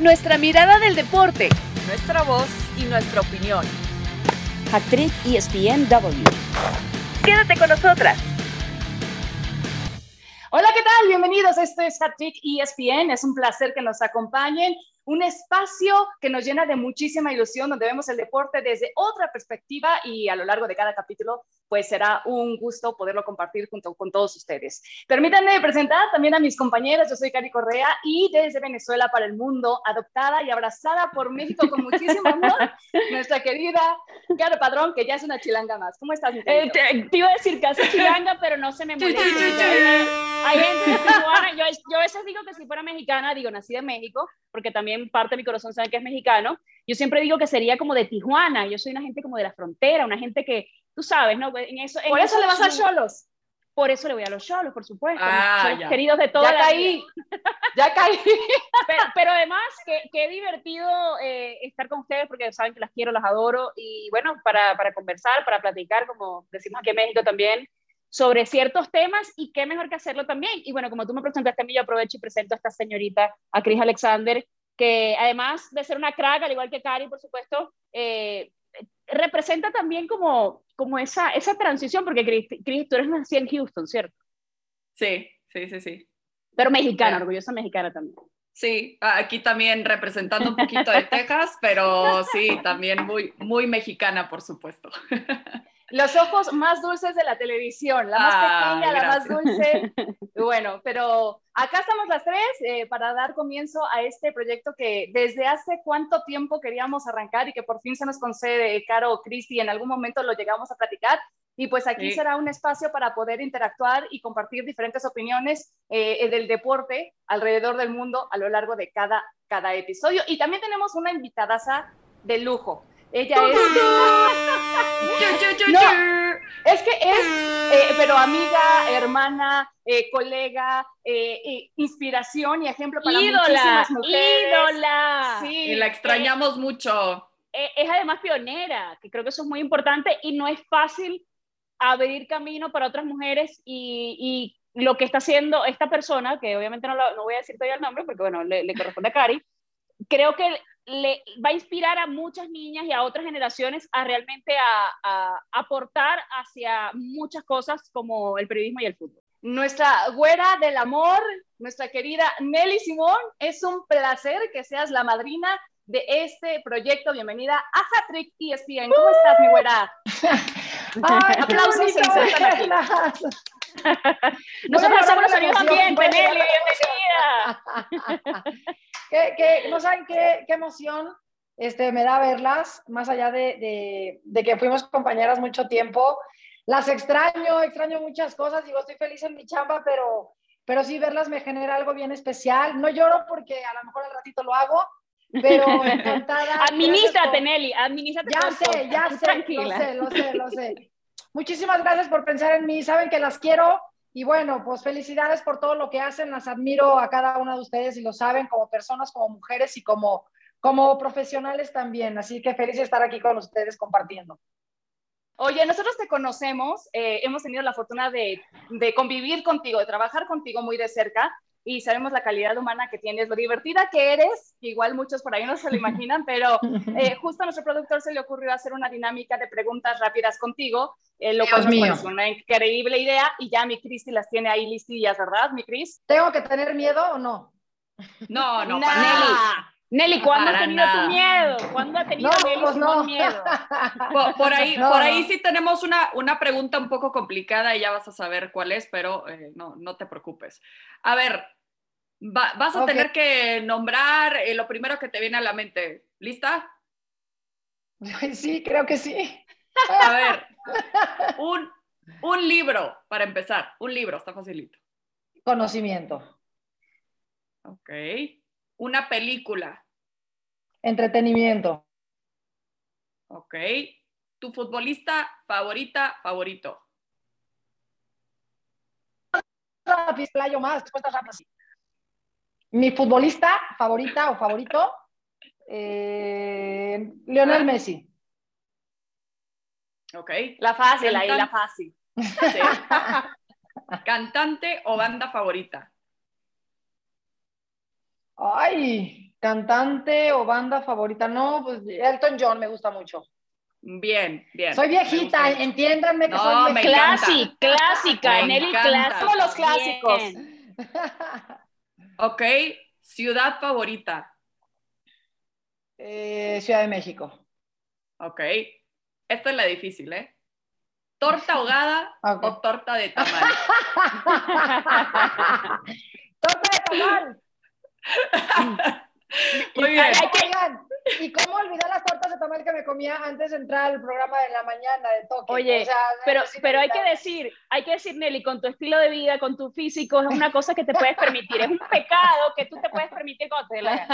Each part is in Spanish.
nuestra mirada del deporte, nuestra voz y nuestra opinión. Actriz ESPNW. Quédate con nosotras. Hola, ¿qué tal? Bienvenidos. Esto es Hattrick ESPN. Es un placer que nos acompañen un espacio que nos llena de muchísima ilusión, donde vemos el deporte desde otra perspectiva y a lo largo de cada capítulo, pues será un gusto poderlo compartir junto con todos ustedes. Permítanme presentar también a mis compañeras. Yo soy Cari Correa y desde Venezuela para el mundo, adoptada y abrazada por México con muchísimo amor, nuestra querida Caro Padrón, que ya es una chilanga más. ¿Cómo estás, mi eh, te, iba a decir casi chilanga, pero no se me molesta. Hay gente de Tijuana, yo, yo a veces digo que si fuera mexicana, digo nacida en México, porque también parte de mi corazón sabe que es mexicano, yo siempre digo que sería como de Tijuana, yo soy una gente como de la frontera, una gente que, tú sabes, ¿no? En eso, por eso, le vas a Cholos. Por eso le voy a los Cholos, por supuesto. Ah, queridos de toda ya caí. ya caí. Pero, además, qué, divertido eh, estar con ustedes porque saben que las quiero, las adoro. Y bueno, para, para conversar, para platicar, como decimos aquí en México también, sobre ciertos temas y qué mejor que hacerlo también. Y bueno, como tú me presentaste a mí, yo aprovecho y presento a esta señorita, a Cris Alexander, que además de ser una crack, al igual que Cari, por supuesto, eh, representa también como, como esa, esa transición, porque Cris, tú eres nacida en Houston, ¿cierto? Sí, sí, sí, sí. Pero mexicana, orgullosa mexicana también. Sí, aquí también representando un poquito de Texas, pero sí, también muy, muy mexicana, por supuesto. Los ojos más dulces de la televisión, la más pequeña, la más dulce. Bueno, pero acá estamos las tres eh, para dar comienzo a este proyecto que desde hace cuánto tiempo queríamos arrancar y que por fin se nos concede, Caro, Cristi, en algún momento lo llegamos a platicar. Y pues aquí será un espacio para poder interactuar y compartir diferentes opiniones eh, del deporte alrededor del mundo a lo largo de cada, cada episodio. Y también tenemos una invitadaza de lujo. Ella es. es que es, eh, pero amiga, hermana, eh, colega, eh, inspiración y ejemplo para muchísimas mujeres. ¡Ídola! Sí, y la extrañamos mucho. Es además pionera, que creo que eso es muy importante y no es fácil abrir camino para otras mujeres y, lo que está haciendo esta persona, que obviamente no, no voy a decir todavía el nombre porque bueno, le, le corresponde a Cari, creo que le va a inspirar a muchas niñas y a otras generaciones a realmente a, aportar hacia muchas cosas como el periodismo y el fútbol. Nuestra güera del amor, nuestra querida Nelly Simón, es un placer que seas la madrina de este proyecto. Bienvenida a Hattrick ESPN. ¿Cómo estás, mi güera? aplausos se insertan Nosotros hacemos los también, Nelly, bienvenida. que, no saben qué, qué, emoción este, me da verlas, más allá de, de, que fuimos compañeras mucho tiempo. Las extraño, extraño muchas cosas, digo, estoy feliz en mi chamba, pero, pero sí verlas me genera algo bien especial. No lloro porque a lo mejor al ratito lo hago, pero encantada. administrate, Nelly, administrate. Ya sé, ya sé, Tranquila. lo sé, lo sé, lo sé. Muchísimas gracias por pensar en mí, saben que las quiero y bueno, pues felicidades por todo lo que hacen, las admiro a cada una de ustedes y lo saben como personas, como mujeres y como, como profesionales también, así que feliz de estar aquí con ustedes compartiendo. Oye, nosotros te conocemos, eh, hemos tenido la fortuna de, de, convivir contigo, de trabajar contigo muy de cerca y sabemos la calidad humana que tienes, lo divertida que eres, igual muchos por ahí no se lo imaginan, pero eh, justo a nuestro productor se le ocurrió hacer una dinámica de preguntas rápidas contigo, eh, lo cual es una increíble idea y ya mi Cristi las tiene ahí listillas, ¿verdad, mi Cris? ¿Tengo que tener miedo o no? No, no, para Nelly, ¿cuándo has tenido tu miedo? ¿Cuándo ha tenido Nelly pues no. miedo? Por, ahí, por ahí sí tenemos una, una pregunta un poco complicada y ya vas a saber cuál es, pero eh, no, no te preocupes. A ver, vas a tener que nombrar eh, lo primero que te viene a la mente. ¿Lista? Sí, creo que sí. A ver, un, un libro para empezar. Un libro, está facilito. Conocimiento. Ok. Una película. Entretenimiento. Ok. ¿Tu futbolista favorita, favorito? más, mi futbolista favorita o favorito, eh, Lionel Messi. Ok. La fácil, ahí la fácil. ¿Cantante o banda favorita? Ay, Cantante o banda favorita, no, pues Elton John me gusta mucho. Bien, bien. Soy viejita, entiéndanme que soy me clásica, clásica, Nelly, clásica. Todos los clásicos. Ok, ciudad favorita. Eh, Ciudad de México. Ok, esta es la difícil, ¿eh? ¿Torta ahogada o torta de tamal? torta de tamal. Muy bien. ¿Y cómo olvidar las tortas de tamal que me comía antes de entrar al programa de la mañana de Tokio? Oye, pero, pero hay que decir, hay que decir, Nelly, con tu estilo de vida, con tu físico, es una cosa que te puedes permitir. Es un pecado que tú te puedes permitir cuando te la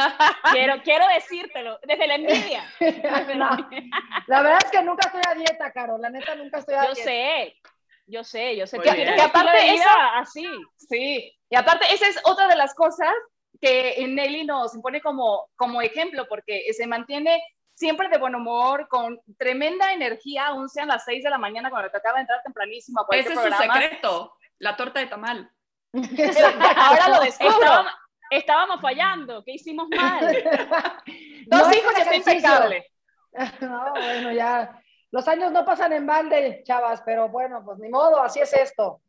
quiero, quiero decírtelo, desde la envidia. La verdad es que nunca estoy a dieta, Caro. La neta, nunca estoy a yo dieta. Yo sé, yo sé, yo sé. que, que aparte de vida así. Sí, y aparte, esa es otra de las cosas que Nelly nos impone como, como ejemplo, porque se mantiene siempre de buen humor, con tremenda energía, aún sean las 6 de la mañana cuando te acaba de entrar tempranísimo a Ese es su secreto, la torta de tamal. Ahora lo descubro. Estábamos, fallando, ¿qué hicimos mal? Dos hijos está impecable. No, bueno, ya. Los años no pasan en balde, chavas, pero bueno, pues ni modo, así es esto.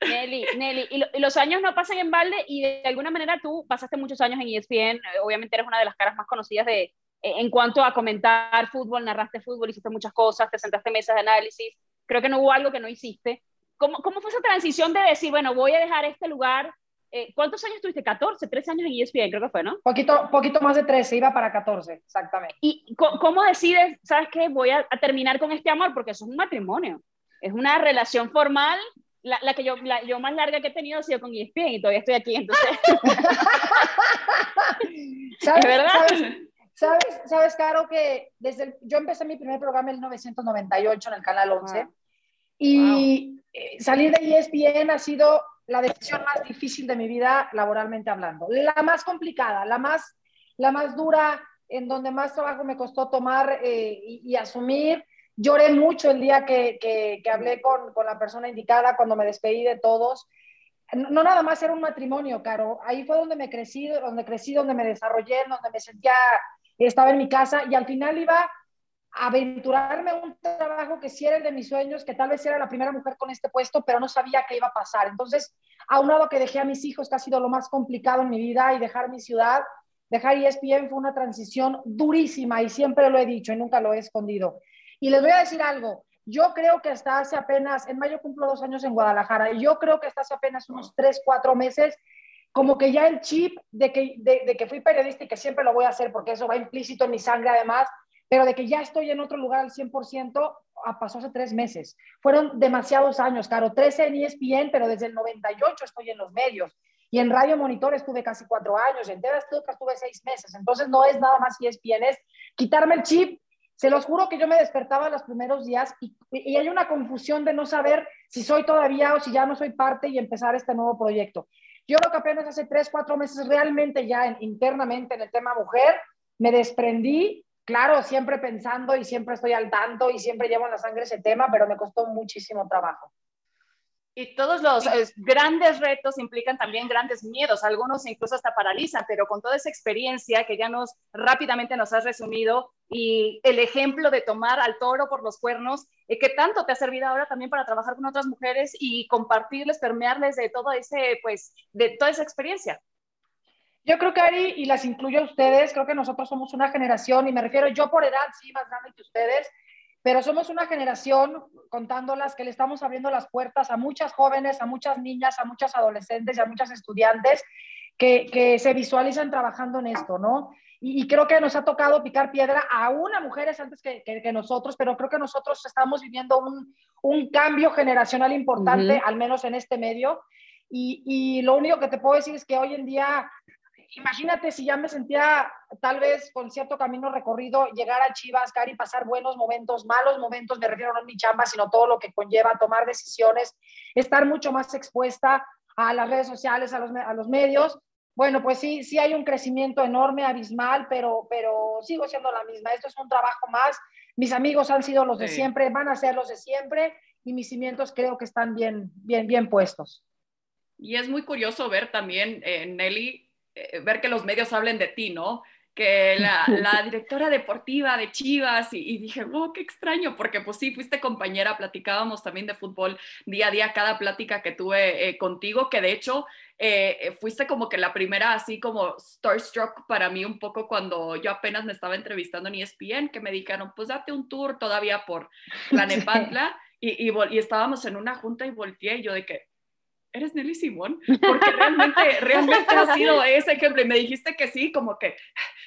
Nelly, Nelly, y, los años no pasan en balde y de alguna manera tú pasaste muchos años en ESPN, eh, obviamente eres una de las caras más conocidas de, eh, en cuanto a comentar fútbol, narraste fútbol, hiciste muchas cosas, te sentaste en mesas de análisis, creo que no hubo algo que no hiciste. ¿Cómo, cómo fue esa transición de decir, bueno, voy a dejar este lugar? Eh, ¿Cuántos años tuviste? 14, 13 años en ESPN, creo que fue, ¿no? Poquito, poquito más de 13, iba para 14, exactamente. ¿Y cómo, decides, sabes qué, voy a, terminar con este amor? Porque eso es un matrimonio, es una relación formal la, la, que yo, la, yo más larga que he tenido ha sido con ESPN y todavía estoy aquí, entonces. ¿Sabes, verdad? ¿sabes, ¿sabes, Caro, que desde yo empecé mi primer programa en 1998 en el Canal 11 y eh, salir de ESPN ha sido la decisión más difícil de mi vida laboralmente hablando. La más complicada, la más, la más dura, en donde más trabajo me costó tomar eh, y, y asumir Lloré mucho el día que, que, hablé con, con, la persona indicada, cuando me despedí de todos. No, nada más era un matrimonio, Caro. Ahí fue donde me crecí, donde crecí, donde me desarrollé, donde me sentía, estaba en mi casa y al final iba a aventurarme un trabajo que sí era el de mis sueños, que tal vez era la primera mujer con este puesto, pero no sabía qué iba a pasar. Entonces, aunado que dejé a mis hijos, que ha sido lo más complicado en mi vida, y dejar mi ciudad, dejar ESPN fue una transición durísima y siempre lo he dicho y nunca lo he escondido. Y les voy a decir algo, yo creo que hasta hace apenas, en mayo cumplo dos años en Guadalajara, y yo creo que hasta hace apenas unos tres, cuatro meses, como que ya el chip de que, de, que fui periodista y que siempre lo voy a hacer porque eso va implícito en mi sangre además, pero de que ya estoy en otro lugar al 100%, ah, pasó hace tres meses. Fueron demasiados años, claro, 13 en ESPN, pero desde el 98 estoy en los medios. Y en Radio Monitor estuve casi cuatro años, en TV estuve seis meses. Entonces no es nada más ESPN, es quitarme el chip se los juro que yo me despertaba los primeros días y, hay una confusión de no saber si soy todavía o si ya no soy parte y empezar este nuevo proyecto. Yo creo que apenas hace tres, cuatro meses realmente ya internamente en el tema mujer me desprendí, claro, siempre pensando y siempre estoy al tanto y siempre llevo en la sangre ese tema, pero me costó muchísimo trabajo. Y todos los grandes retos implican también grandes miedos, algunos incluso hasta paralizan, pero con toda esa experiencia que ya nos rápidamente nos has resumido y el ejemplo de tomar al toro por los cuernos, eh, que tanto te ha servido ahora también para trabajar con otras mujeres y compartirles, permearles de todo ese, pues, de toda esa experiencia. Yo creo que Ari, y las incluyo a ustedes, creo que nosotros somos una generación, y me refiero yo por edad, sí, más grande que ustedes, pero somos una generación, contándolas, que le estamos abriendo las puertas a muchas jóvenes, a muchas niñas, a muchas adolescentes y a muchas estudiantes que, que se visualizan trabajando en esto, ¿no? Y, creo que nos ha tocado picar piedra aún a mujeres antes que, que, nosotros, pero creo que nosotros estamos viviendo un, un cambio generacional importante, al menos en este medio. Y, y, lo único que te puedo decir es que hoy en día imagínate si ya me sentía tal vez con cierto camino recorrido, llegar a Chivas, Cari, pasar buenos momentos, malos momentos, me refiero no a mi chamba, sino todo lo que conlleva tomar decisiones, estar mucho más expuesta a las redes sociales, a los, a los medios. Bueno, pues sí, sí hay un crecimiento enorme, abismal, pero, pero sigo siendo la misma. Esto es un trabajo más. Mis amigos han sido los de siempre, van a ser los de siempre y mis cimientos creo que están bien, bien, bien puestos. Y es muy curioso ver también, eh, Nelly, ver que los medios hablen de ti, ¿no? que la, la, directora deportiva de Chivas y, dije, oh, qué extraño, porque pues sí, fuiste compañera, platicábamos también de fútbol día a día, cada plática que tuve eh, contigo, que de hecho eh, fuiste como que la primera así como starstruck para mí un poco cuando yo apenas me estaba entrevistando en ESPN, que me dijeron, pues date un tour todavía por la Nepantla y, y, y estábamos en una junta y volteé y yo de que, ¿eres Nelly Simón? Porque realmente, realmente ha sido ese ejemplo. Y me dijiste que sí, como que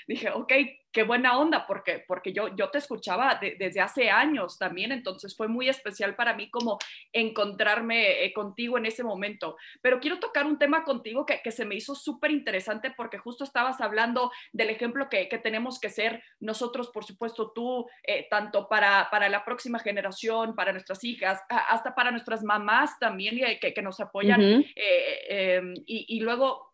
dije, ok, qué buena onda, porque, porque yo, yo te escuchaba desde hace años también, entonces fue muy especial para mí como encontrarme eh, contigo en ese momento. Pero quiero tocar un tema contigo que, que se me hizo súper interesante porque justo estabas hablando del ejemplo que, que, tenemos que ser nosotros, por supuesto, tú, eh, tanto para, para la próxima generación, para nuestras hijas, hasta para nuestras mamás también, que, que nos apoyan. eh, em, y, y luego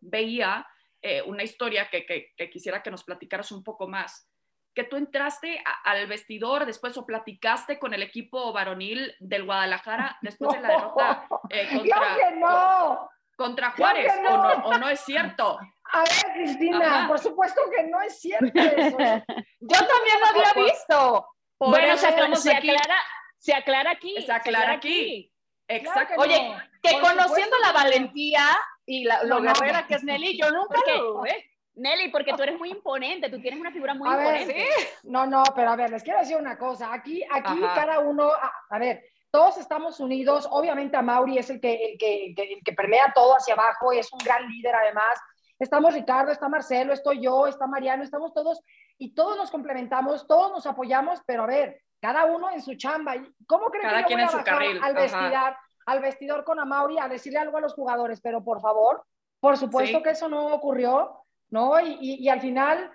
veía eh, una historia que, que, que, quisiera que nos platicaras un poco más. Que tú entraste a, al vestidor después o platicaste con el equipo varonil del Guadalajara después de la derrota eh, contra, no. contra Juárez, no. O, no, ¿o no es cierto? A ver, Cristina, Ajá. por supuesto que no es cierto eso. Yo también lo había visto. Por bueno, se, se, aclara, se aclara aquí. Se aclara, se aclara aquí. aquí. Exacto. Oye, que por conociendo la valentía y la, lo no, guerrera no. que es Nelly, yo nunca porque, lo dudé. Nelly, porque tú eres muy imponente, tú tienes una figura muy a imponente. Ver, ¿sí? No, no, pero a ver, les quiero decir una cosa. Aquí, aquí cada uno, a, a, ver, todos estamos unidos. Obviamente a Mauri es el que, el que, el que, el que permea todo hacia abajo, es un gran líder además. Estamos Ricardo, está Marcelo, estoy yo, está Mariano, estamos todos y todos nos complementamos, todos nos apoyamos, pero a ver, cada uno en su chamba. ¿Cómo creen cada que yo quien voy a en su carril. al vestidor, al vestidor con Amauri a decirle algo a los jugadores? Pero por favor, por supuesto sí. que eso no ocurrió, ¿no? Y, y, y al final,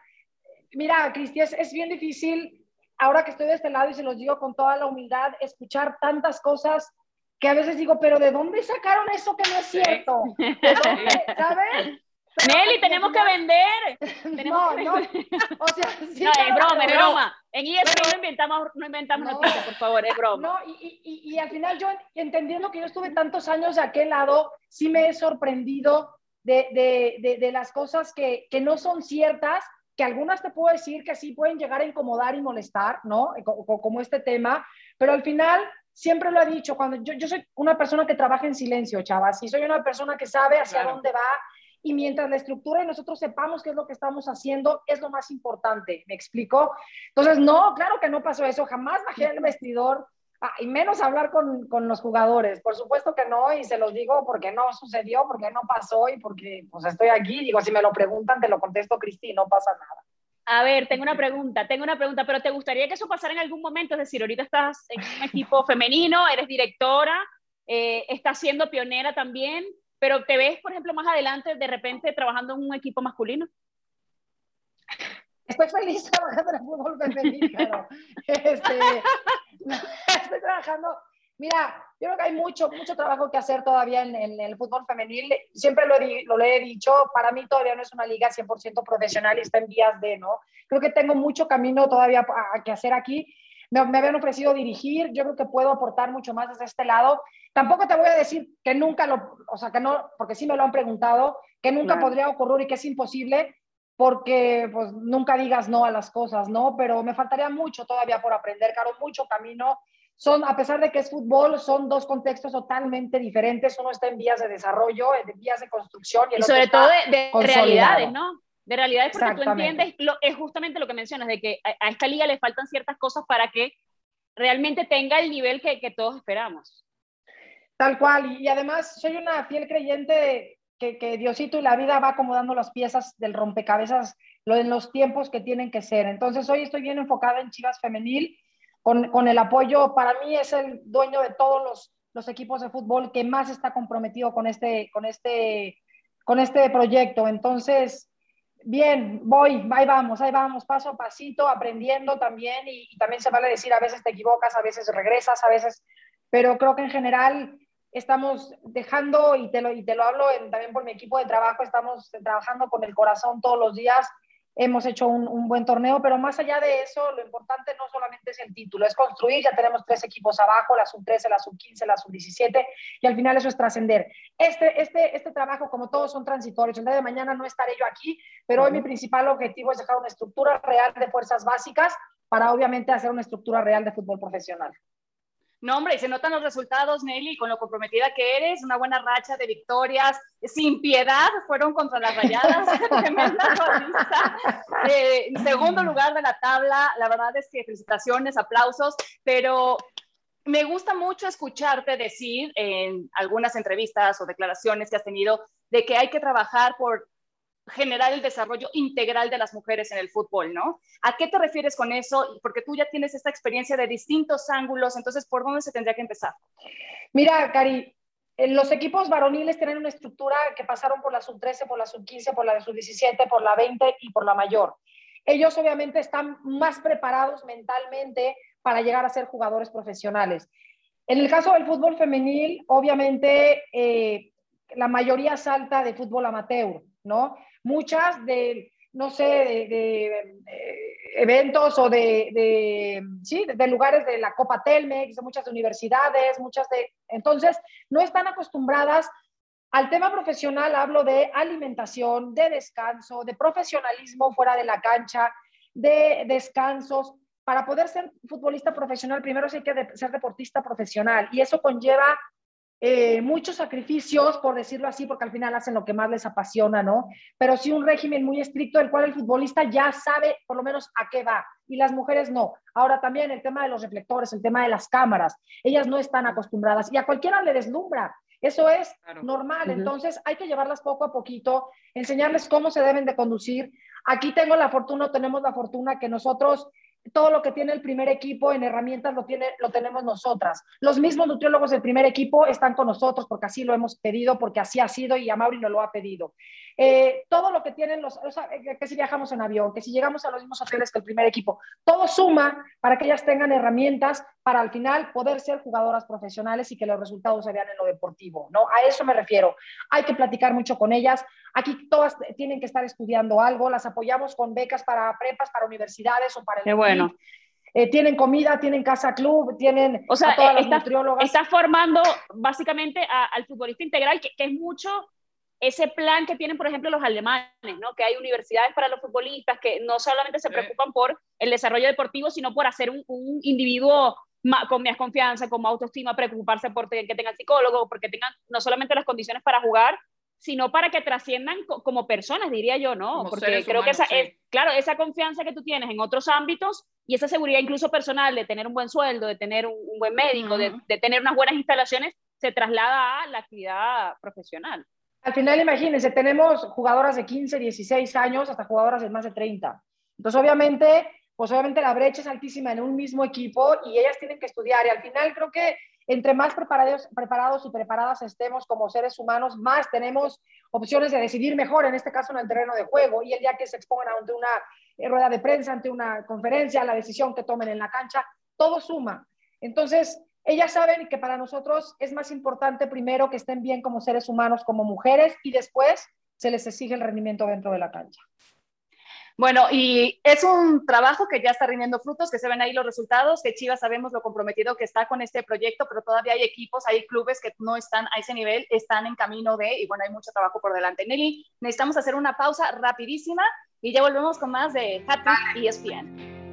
mira, Cristi, es, es, bien difícil, ahora que estoy de este lado y se los digo con toda la humildad, escuchar tantas cosas que a veces digo, pero ¿de dónde sacaron eso que no es cierto? ¿De dónde, ¿Sabes? Nelly, tenemos que vender. Tenemos no, que no. O sea, sí, no, es broma, es broma. En ESPN pero, no inventamos, no inventamos no, noticias, por favor, es broma. No, y, y, y, al final yo, entendiendo que yo estuve tantos años de aquel lado, sí me he sorprendido de, de, de, de las cosas que, que, no son ciertas, que algunas te puedo decir que sí pueden llegar a incomodar y molestar, ¿no? Como, como este tema, pero al final siempre lo he dicho, cuando yo, yo soy una persona que trabaja en silencio, chavas, y soy una persona que sabe hacia claro. dónde va, y mientras la estructura y nosotros sepamos qué es lo que estamos haciendo, es lo más importante, ¿me explico? Entonces, no, claro que no pasó eso, jamás bajé el vestidor, ah, y menos hablar con, con, los jugadores, por supuesto que no, y se los digo porque no sucedió, porque no pasó y porque pues estoy aquí, digo, si me lo preguntan, te lo contesto, Cristi, no pasa nada. A ver, tengo una pregunta, tengo una pregunta, pero ¿te gustaría que eso pasara en algún momento? Es decir, ahorita estás en un equipo femenino, eres directora, eh, estás siendo pionera también, pero te ves, por ejemplo, más adelante, de repente trabajando en un equipo masculino. Estoy feliz trabajando en el fútbol femenino. este, estoy trabajando. Mira, yo creo que hay mucho, mucho trabajo que hacer todavía en, el fútbol femenil. Siempre lo lo he, dicho, para mí todavía no es una liga 100% profesional y está en vías de, ¿no? Creo que tengo mucho camino todavía que hacer aquí. Me, me, habían ofrecido dirigir, yo creo que puedo aportar mucho más desde este lado. Tampoco te voy a decir que nunca lo, o sea, que no, porque sí me lo han preguntado, que nunca claro. podría ocurrir y que es imposible, porque pues nunca digas no a las cosas, ¿no? Pero me faltaría mucho todavía por aprender, Caro, mucho camino. Son, a pesar de que es fútbol, son dos contextos totalmente diferentes. Uno está en vías de desarrollo, en vías de construcción. Y, el y sobre todo de, de realidades, ¿no? De realidades, porque tú entiendes, lo, es justamente lo que mencionas, de que a, a, esta liga le faltan ciertas cosas para que realmente tenga el nivel que, que todos esperamos. Tal cual, y, además soy una fiel creyente de que, que, Diosito y la vida va acomodando las piezas del rompecabezas en los tiempos que tienen que ser. Entonces hoy estoy bien enfocada en Chivas Femenil, con, con el apoyo, para mí es el dueño de todos los, los, equipos de fútbol que más está comprometido con este, con este, con este proyecto. Entonces, bien, voy, ahí vamos, ahí vamos, paso a pasito, aprendiendo también, y, también se vale decir, a veces te equivocas, a veces regresas, a veces, pero creo que en general estamos dejando, y te lo, y te lo hablo en, también por mi equipo de trabajo, estamos trabajando con el corazón todos los días hemos hecho un, buen torneo, pero más allá de eso, lo importante no solamente es el título, es construir, ya tenemos tres equipos abajo, la sub-13, la sub-15, la sub-17, y al final eso es trascender. Este, este, este trabajo, como todos son transitorios, el día de mañana no estaré yo aquí, pero hoy mi principal objetivo es dejar una estructura real de fuerzas básicas para obviamente hacer una estructura real de fútbol profesional. No, hombre, y se notan los resultados, Nelly, con lo comprometida que eres, una buena racha de victorias, sin piedad, fueron contra las rayadas, tremenda eh, segundo lugar de la tabla, la verdad es que felicitaciones, aplausos, pero me gusta mucho escucharte decir en algunas entrevistas o declaraciones que has tenido de que hay que trabajar por generar el desarrollo integral de las mujeres en el fútbol, ¿no? ¿A qué te refieres con eso? Porque tú ya tienes esta experiencia de distintos ángulos, entonces, ¿por dónde se tendría que empezar? Mira, Cari, los equipos varoniles tienen una estructura que pasaron por la sub-13, por la sub-15, por la sub-17, por la 20 y por la mayor. Ellos obviamente están más preparados mentalmente para llegar a ser jugadores profesionales. En el caso del fútbol femenil, obviamente eh, la mayoría salta de fútbol amateur, ¿no? Muchas de, no sé, de, eventos o de, sí, de lugares de la Copa Telmex, de muchas universidades, muchas de... Entonces, no están acostumbradas al tema profesional, hablo de alimentación, de descanso, de profesionalismo fuera de la cancha, de descansos. Para poder ser futbolista profesional, primero hay que ser deportista profesional y eso conlleva eh, muchos sacrificios, por decirlo así, porque al final hacen lo que más les apasiona, ¿no? Pero sí un régimen muy estricto, del cual el futbolista ya sabe por lo menos a qué va, y las mujeres no. Ahora también el tema de los reflectores, el tema de las cámaras, ellas no están acostumbradas y a cualquiera le deslumbra. Eso es normal, entonces hay que llevarlas poco a poquito, enseñarles cómo se deben de conducir. Aquí tengo la fortuna, tenemos la fortuna que nosotros todo lo que tiene el primer equipo en herramientas lo, tiene, lo tenemos nosotras. Los mismos nutriólogos del primer equipo están con nosotros porque así lo hemos pedido, porque así ha sido y a Mauri nos lo ha pedido. Eh, todo lo que tienen los, o sea, que si viajamos en avión, que si llegamos a los mismos hoteles que el primer equipo, todo suma para que ellas tengan herramientas para al final poder ser jugadoras profesionales y que los resultados se vean en lo deportivo, ¿no? A eso me refiero. Hay que platicar mucho con ellas. Aquí todas tienen que estar estudiando algo, las apoyamos con becas para prepas, para universidades o para el... Qué bueno. Eh, tienen comida, tienen casa club, tienen o sea, a todas está, nutriólogas. Está formando básicamente al futbolista integral, que, que, es mucho ese plan que tienen, por ejemplo, los alemanes, ¿no? que hay universidades para los futbolistas que no solamente se preocupan por el desarrollo deportivo, sino por hacer un, individuo con más confianza, con más autoestima, preocuparse por que tengan psicólogo, porque tengan no solamente las condiciones para jugar, sino para que trasciendan como personas, diría yo, ¿no? Porque creo que esa es, claro, esa confianza que tú tienes en otros ámbitos y esa seguridad incluso personal de tener un buen sueldo, de tener un, buen médico, de, de, tener unas buenas instalaciones, se traslada a la actividad profesional. Al final, imagínense, tenemos jugadoras de 15, 16 años hasta jugadoras de más de 30. Entonces, obviamente, pues obviamente la brecha es altísima en un mismo equipo y ellas tienen que estudiar. Y al final creo que entre más preparados, y preparadas estemos como seres humanos, más tenemos opciones de decidir mejor, en este caso en el terreno de juego. Y el día que se expongan ante una eh, rueda de prensa, ante una conferencia, la decisión que tomen en la cancha, todo suma. Entonces, ellas saben que para nosotros es más importante primero que estén bien como seres humanos, como mujeres, y después se les exige el rendimiento dentro de la cancha. Bueno, y es un trabajo que ya está rindiendo frutos, que se ven ahí los resultados, que Chivas sabemos lo comprometido que está con este proyecto, pero todavía hay equipos, hay clubes que no están a ese nivel, están en camino de, y bueno, hay mucho trabajo por delante. Nelly, necesitamos hacer una pausa rapidísima y ya volvemos con más de Hat y ESPN.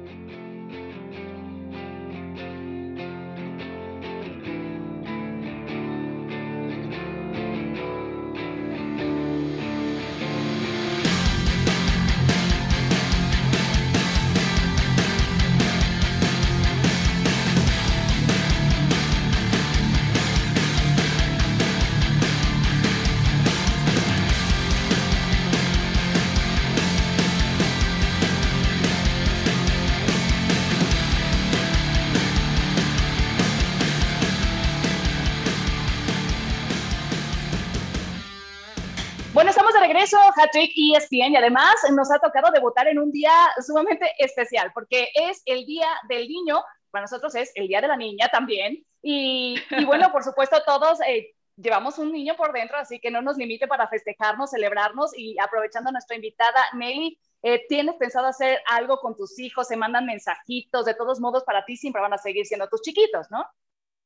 Hattrick ESPN, y además nos ha tocado debutar en un día sumamente especial, porque es el Día del Niño, para nosotros es el Día de la Niña también, y, bueno, por supuesto todos eh, llevamos un niño por dentro, así que no nos limite para festejarnos, celebrarnos, y aprovechando a nuestra invitada Nelly, Eh, ¿Tienes pensado hacer algo con tus hijos? ¿Se mandan mensajitos? De todos modos, para ti siempre van a seguir siendo tus chiquitos, ¿no?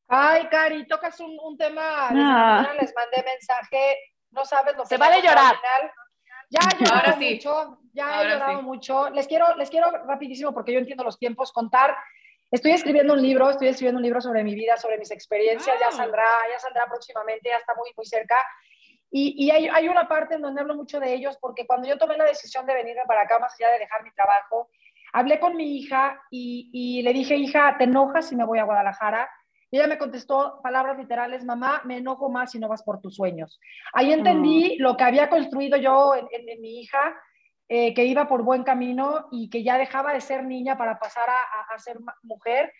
Ay, Cari, tocas un, un tema. Ah. Les mandé mensaje. No sabes lo que Se vale llorar. Ya he llorado mucho, ya he llorado mucho. Les quiero, les quiero rapidísimo, porque yo entiendo los tiempos, contar. Estoy escribiendo un libro, estoy escribiendo un libro sobre mi vida, sobre mis experiencias, ya saldrá, ya saldrá próximamente, ya está muy, muy cerca. Y, y hay, hay, una parte en donde hablo mucho de ellos, porque cuando yo tomé la decisión de venirme para acá, más allá de dejar mi trabajo, hablé con mi hija y, y le dije, hija, ¿te enojas si me voy a Guadalajara? Y ella me contestó palabras literales, mamá, me enojo más si no vas por tus sueños. Ahí entendí mm. lo que había construido yo en, mi hija, eh, que iba por buen camino y que ya dejaba de ser niña para pasar a, a, ser mujer.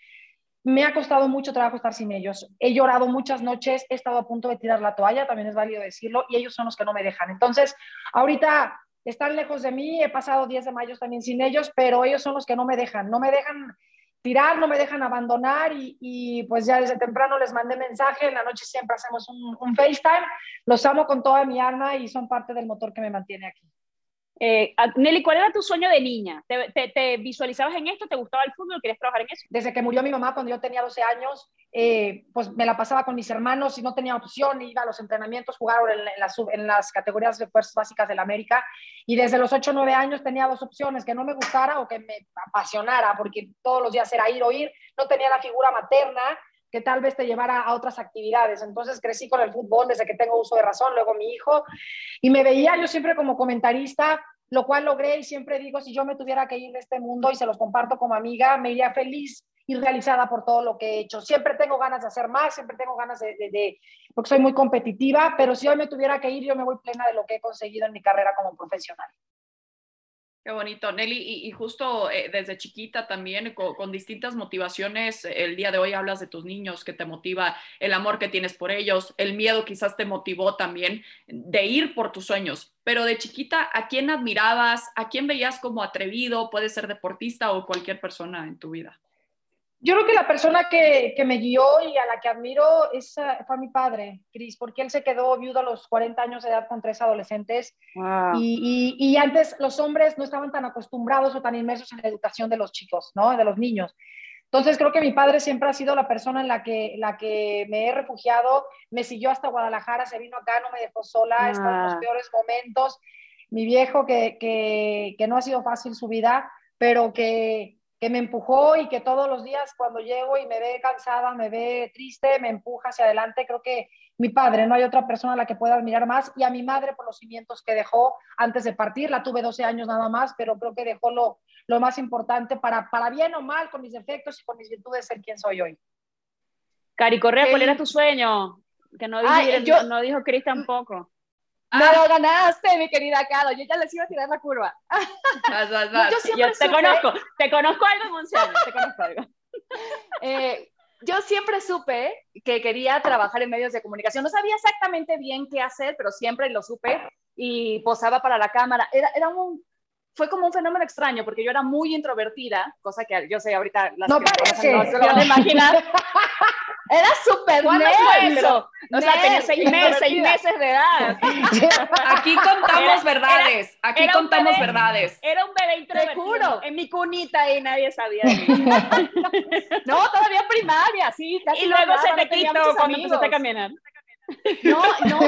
Me ha costado mucho trabajo estar sin ellos. He llorado muchas noches, he estado a punto de tirar la toalla, también es válido decirlo, y ellos son los que no me dejan. Entonces, ahorita están lejos de mí, he pasado 10 de mayo también sin ellos, pero ellos son los que no me dejan, no me dejan tirar, no me dejan abandonar y, pues ya desde temprano les mandé mensaje, en la noche siempre hacemos un, un, FaceTime, los amo con toda mi alma y son parte del motor que me mantiene aquí. Eh, Nelly, ¿cuál era tu sueño de niña? ¿Te, visualizabas en esto? ¿Te gustaba el fútbol? ¿Querías trabajar en eso? Desde que murió mi mamá cuando yo tenía 12 años, eh, pues me la pasaba con mis hermanos y no tenía opción, iba a los entrenamientos, jugar en, las, en las categorías de fuerzas básicas de la América y desde los 8 o 9 años tenía dos opciones, que no me gustara o que me apasionara, porque todos los días era ir o ir, no tenía la figura materna que tal vez te llevara a otras actividades. Entonces crecí con el fútbol desde que tengo uso de razón, luego mi hijo, y me veía yo siempre como comentarista, lo cual logré y siempre digo, si yo me tuviera que ir de este mundo y se los comparto como amiga, me iría feliz y realizada por todo lo que he hecho. Siempre tengo ganas de hacer más, siempre tengo ganas de, porque soy muy competitiva, pero si hoy me tuviera que ir, yo me voy plena de lo que he conseguido en mi carrera como profesional. Qué bonito, Nelly. Y, justo eh, desde chiquita también, con, distintas motivaciones, el día de hoy hablas de tus niños, que te motiva el amor que tienes por ellos, el miedo quizás te motivó también de ir por tus sueños. Pero de chiquita, ¿a quién admirabas? ¿A quién veías como atrevido? Puede ser deportista o cualquier persona en tu vida. Yo creo que la persona que, que, me guió y a la que admiro es, uh, fue mi padre, Cris, porque él se quedó viudo a los 40 años de edad con tres adolescentes. Y, y, y, antes los hombres no estaban tan acostumbrados o tan inmersos en la educación de los chicos, ¿no? De los niños. Entonces creo que mi padre siempre ha sido la persona en la que, la que me he refugiado, me siguió hasta Guadalajara, se vino acá, no me dejó sola, ah. está en los peores momentos. Mi viejo que, que, que no ha sido fácil su vida, pero que que me empujó y que todos los días cuando llego y me ve cansada, me ve triste, me empuja hacia adelante. Creo que mi padre, no hay otra persona a la que pueda admirar más y a mi madre por los cimientos que dejó antes de partir. La tuve 12 años nada más, pero creo que dejó lo, lo más importante para, para bien o mal, con mis defectos y con mis virtudes, ser quien soy hoy. Cari Correa, ¿cuál era tu sueño? Que no, dijo, no dijo Cris tampoco. Me lo ganaste, mi querida Cado. Yo ya les iba a tirar la curva. Vas, vas, vas. Yo, te conozco, te conozco algo, Monserrat, te conozco algo. Eh, yo siempre supe que quería trabajar en medios de comunicación. No sabía exactamente bien qué hacer, pero siempre lo supe y posaba para la cámara. Era, era un, fue como un fenómeno extraño porque yo era muy introvertida, cosa que yo sé ahorita las no parece. no se lo van a imaginar. Era súper eso? O sea, tenía seis meses, seis meses de edad. Aquí contamos verdades. Aquí contamos verdades. Era un bebé introvertido. En mi cunita y nadie sabía. no, todavía primaria, sí. y luego se te quitó cuando empezaste a caminar. No, no.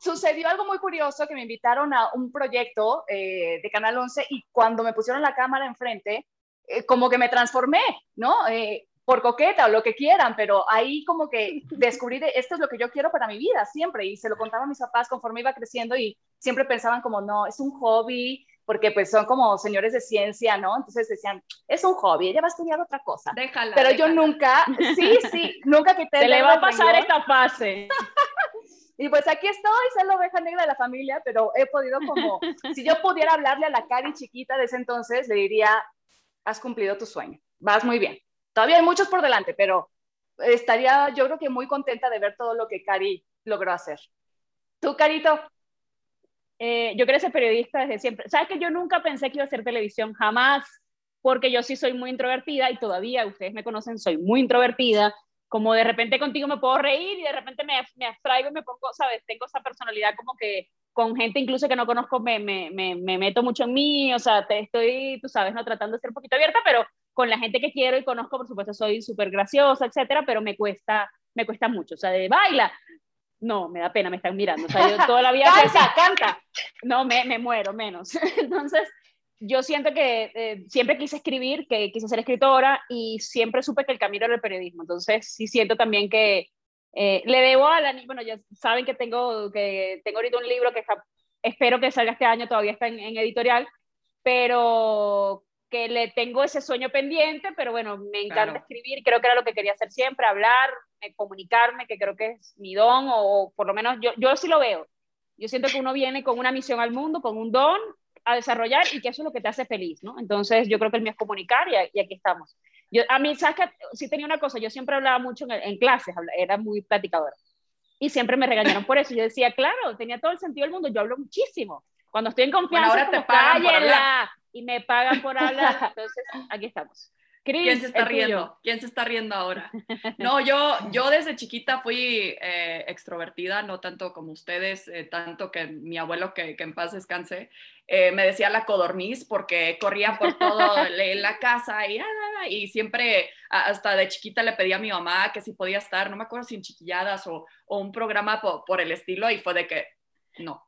Sucedió algo muy curioso que me invitaron a un proyecto eh, de Canal 11 y cuando me pusieron la cámara enfrente, eh, como que me transformé, ¿no? Eh, por coqueta o lo que quieran, pero ahí como que descubrí de, esto es lo que yo quiero para mi vida, siempre, y se lo contaba a mis papás conforme iba creciendo y siempre pensaban como, no, es un hobby, porque pues son como señores de ciencia, ¿no? Entonces decían, es un hobby, ella va a estudiar otra cosa. Déjala. Pero yo nunca, sí, sí, nunca quité. Se le va a pasar esta fase. y pues aquí estoy, soy la oveja negra de la familia, pero he podido como, si yo pudiera hablarle a la Cari chiquita de ese entonces, le diría, has cumplido tu sueño, vas muy bien. Todavía hay muchos por delante, pero estaría yo creo que muy contenta de ver todo lo que Cari logró hacer. ¿Tú, Carito? Eh, yo quería ser periodista desde siempre. ¿Sabes que yo nunca pensé que iba a hacer televisión? Jamás, porque yo sí soy muy introvertida y todavía, ustedes me conocen, soy muy introvertida. Como de repente contigo me puedo reír y de repente me, me abstraigo y me pongo, ¿sabes? Tengo esa personalidad como que con gente incluso que no conozco me, me, me, me meto mucho en mí, o sea, te estoy, tú sabes, no tratando de ser un poquito abierta, pero con la gente que quiero y conozco, por supuesto, soy súper graciosa, etcétera, pero me cuesta, me cuesta mucho, o sea, de baila, no, me da pena, me están mirando, o sea, yo toda la vida... canta, canta. No, me, me muero, menos. Entonces, yo siento que eh, siempre quise escribir, que quise ser escritora y siempre supe que el camino era el periodismo. Entonces, sí siento también que eh, le debo a la bueno, ya saben que tengo, que tengo ahorita un libro que espero que salga este año, todavía está en, editorial, pero que le tengo ese sueño pendiente, pero bueno, me encanta escribir, creo que era lo que quería hacer siempre, hablar, eh, comunicarme, que creo que es mi don, o por lo menos yo, yo sí lo veo. Yo siento que uno viene con una misión al mundo, con un don a desarrollar y que eso es lo que te hace feliz, ¿no? Entonces yo creo que el mío es comunicar y, y aquí estamos. Yo, a mí, ¿sabes que Sí tenía una cosa, yo siempre hablaba mucho en, clases, era muy platicadora. Y siempre me regañaron por eso. Yo decía, claro, tenía todo el sentido del mundo, yo hablo muchísimo. Cuando estoy en confianza, ahora te pagan por hablar. y me pagan por hablar. Entonces, aquí estamos. ¿Quién se está riendo? ¿Quién se está riendo ahora? No, yo, yo desde chiquita fui eh, extrovertida, no tanto como ustedes, eh, tanto que mi abuelo, que, que en paz descanse, eh, me decía la codorniz porque corría por todo la casa y, ah, y siempre, hasta de chiquita le pedía a mi mamá que si podía estar, no me acuerdo si en chiquilladas o, o un programa por, por, el estilo y fue de que no.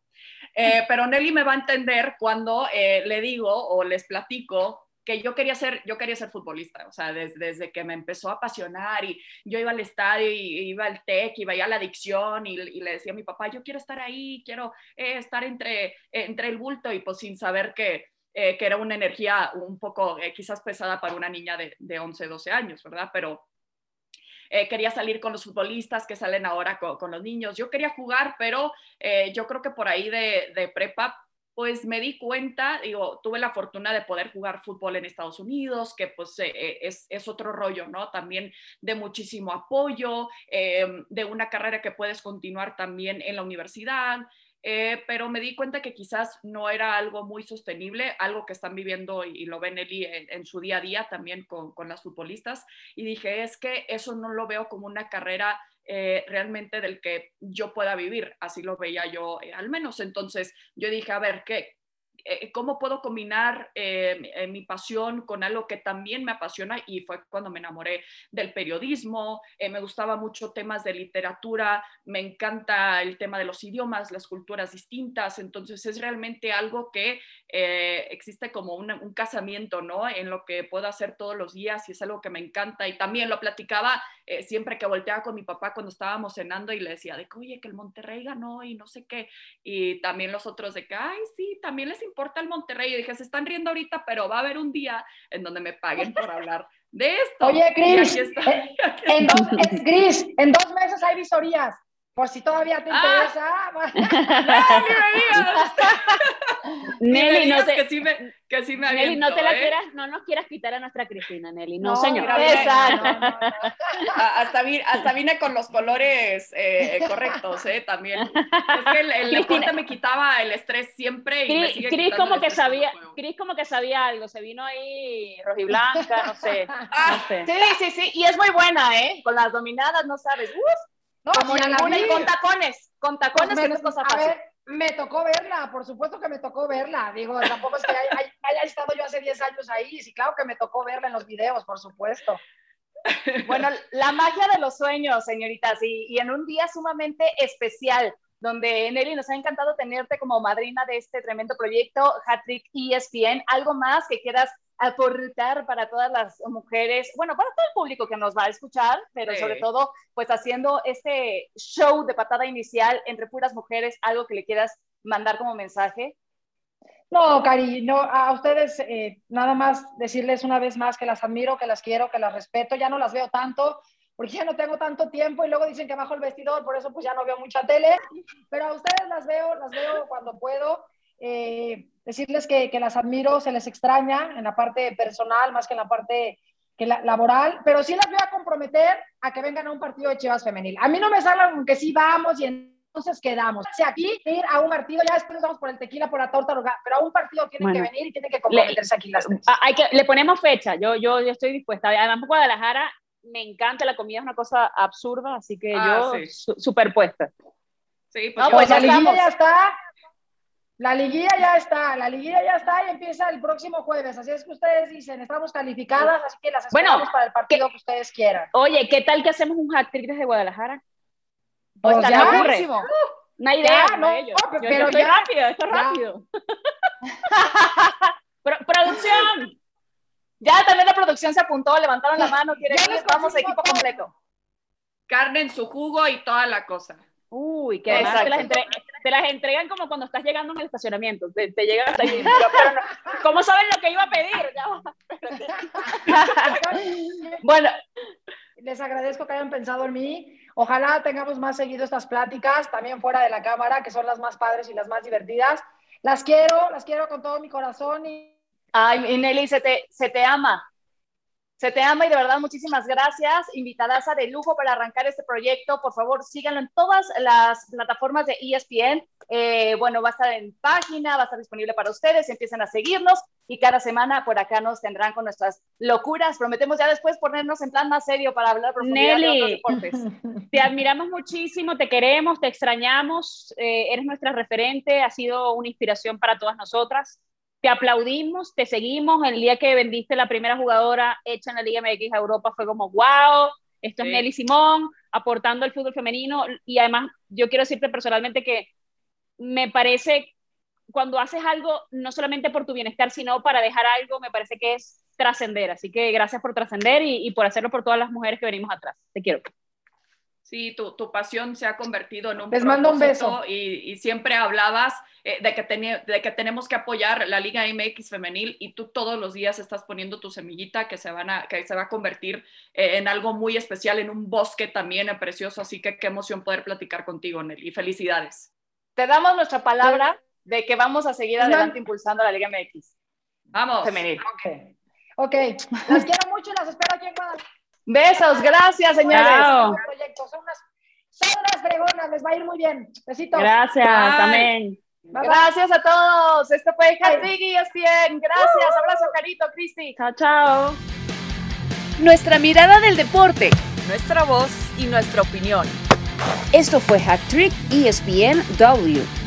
pero Nelly me va a entender cuando le digo o les platico que yo quería ser, yo quería ser futbolista, o sea, desde, desde que me empezó a apasionar y yo iba al estadio y iba al TEC y veía la adicción y, le decía a mi papá, yo quiero estar ahí, quiero eh, estar entre, entre el bulto y pues sin saber que, eh, que era una energía un poco eh, quizás pesada para una niña de, de 11, 12 años, ¿verdad? Pero quería salir con los futbolistas que salen ahora con, los niños. Yo quería jugar, pero yo creo que por ahí de, de prepa pues me di cuenta, digo, tuve la fortuna de poder jugar fútbol en Estados Unidos, que pues eh, eh, es, otro rollo, ¿no? También de muchísimo apoyo, em, de una carrera que puedes continuar también en la universidad. Eh, pero me di cuenta que quizás no era algo muy sostenible, algo que están viviendo y, lo ven Eli en, su día a día también con, con las futbolistas. Y dije, es que eso no lo veo como una carrera eh, realmente del que yo pueda vivir. Así lo veía yo eh, al menos. Entonces yo dije, a ver, ¿qué, cómo puedo combinar eh, eh, mi pasión con algo que también me apasiona y fue cuando me enamoré del periodismo, me gustaba mucho temas de literatura, me encanta el tema de los idiomas, las culturas distintas, entonces es realmente algo que existe como un casamiento, ¿no? En lo que puedo hacer todos los días y es algo que me encanta y también lo platicaba siempre que volteaba con mi papá cuando estábamos cenando y le decía de que, oye, que el Monterrey ganó y no sé qué, y también los otros de que, ay, sí, también les importa el Monterrey. Y dije, se están riendo ahorita, pero va a haber un día en donde me paguen por hablar de esto. Oye, Cris, eh, en, dos, en dos meses hay visorías. Por si todavía te ah. interesa. Nelly, no te, que sí me, que sí me Nelly, no te la ¿eh? quieras, no nos quieras quitar a nuestra Cristina, Nelly. No, no señor. hasta, vine, hasta vine con los colores eh, correctos, ¿eh? También. Es que el, el deporte me quitaba el estrés siempre y Chris, me sigue Cris como que sabía, Cris como que sabía algo, se vino ahí rojiblanca, no sé, ah, no sé. Sí, sí, sí, y es muy buena, ¿eh? Con las dominadas, no sabes. Uf. No, Como ninguna, y con tacones, con tacones pues me, que no es cosa fácil. Ver, me tocó verla, por supuesto que me tocó verla. Digo, tampoco es que haya, estado yo hace 10 años ahí. Sí, claro que me tocó verla en los videos, por supuesto. Bueno, la magia de los sueños, señoritas, y, y en un día sumamente especial, donde Nelly nos ha encantado tenerte como madrina de este tremendo proyecto, Hattrick ESPN. ¿Algo más que quieras aportar para todas las mujeres, bueno, para todo el público que nos va a escuchar, pero sobre todo, pues haciendo este show de patada inicial entre puras mujeres, algo que le quieras mandar como mensaje. No, Cari, no, a ustedes eh, nada más decirles una vez más que las admiro, que las quiero, que las respeto, ya no las veo tanto, porque ya no tengo tanto tiempo y luego dicen que bajo el vestidor, por eso pues ya no veo mucha tele, pero a ustedes las veo, las veo cuando puedo eh, decirles que, que, las admiro, se les extraña en la parte personal más que en la parte que la, laboral, pero sí las voy a comprometer a que vengan a un partido de Chivas femenil. A mí no me salgan que sí vamos y entonces quedamos. Sea, aquí ir a un partido, ya después vamos por el tequila, por la torta, pero a un partido tienen que venir y tienen que comprometerse aquí las tres. Hay que, le ponemos fecha, yo, yo, yo estoy dispuesta. Además, Guadalajara me encanta, la comida es una cosa absurda, así que ah, yo sí. superpuesta. Sí, pues, no, pues ya, ya está La liguilla ya está, la liguilla ya está y empieza el próximo jueves. Así es que ustedes dicen, estamos calificadas, así que las esperamos para el partido que ustedes quieran. Oye, ¿qué tal que hacemos un hat-trick desde Guadalajara? Pues está ya, aburre. Una idea, Ya, no, yo, yo- yo pero estoy ya, rápido, esto es rápido. Pro- producción, Ya también la producción se apuntó, levantaron la mano, quieren ir, vamos equipo todo. completo. Carne en su jugo y toda la cosa. Uy, que además te las, Exacto. entre- te las entregan como cuando estás llegando en el estacionamiento. Te, te llegan hasta ahí. pero no- ¿Cómo saben lo que iba a pedir? Ya. Bueno, Les agradezco que hayan pensado en mí. Ojalá tengamos más seguido estas pláticas, también fuera de la cámara, que son las más padres y las más divertidas. Las quiero, las quiero con todo mi corazón y ay, y Nelly, se te, se te ama. Se te ama y de verdad muchísimas gracias. Invitadaza de lujo para arrancar este proyecto. Por favor, síganlo en todas las plataformas de ESPN. Eh, bueno, va a estar en página, va a estar disponible para ustedes. Empiecen a seguirnos y cada semana por acá nos tendrán con nuestras locuras. Prometemos ya después ponernos en plan más serio para hablar profundidad de Nelly. otros deportes. Te admiramos muchísimo, te queremos, te extrañamos, eh, eres nuestra referente, has sido una inspiración para todas nosotras. Te aplaudimos, te seguimos. El día que vendiste la primera jugadora hecha en la Liga MX a Europa fue como, wow, esto Sí. es Nelly Simón, aportando al fútbol femenino. Y además, yo quiero decirte personalmente que me parece, cuando haces algo, no solamente por tu bienestar, sino para dejar algo, me parece que es trascender. Así que gracias por trascender y, y por hacerlo por todas las mujeres que venimos atrás. Te quiero. Sí, tu, tu pasión se ha convertido en un Les mando un beso. Y, y siempre hablabas eh, de, que de que tenemos que apoyar la Liga MX femenil y tú todos los días estás poniendo tu semillita que se, van a, que se va a convertir eh, en algo muy especial, en un bosque también eh, precioso, así que qué emoción poder platicar contigo, Nelly. Felicidades. Te damos nuestra palabra de que vamos a seguir adelante impulsando la Liga MX Vamos. femenil. Ok. Ok, las quiero mucho y las espero aquí en Guadalajara. Besos, gracias, señores. Chao. Proyecto. Son unas, son unas fregonas, les va a ir muy bien. Besitos. Gracias, Bye. amén. Bye. Gracias a todos. Esto fue Hashtag ESPN. Gracias. Abrazo, Carito, Cristi. Chao, chao. Nuestra mirada del deporte. Nuestra voz y nuestra opinión. Esto fue Hat Trick ESPN W.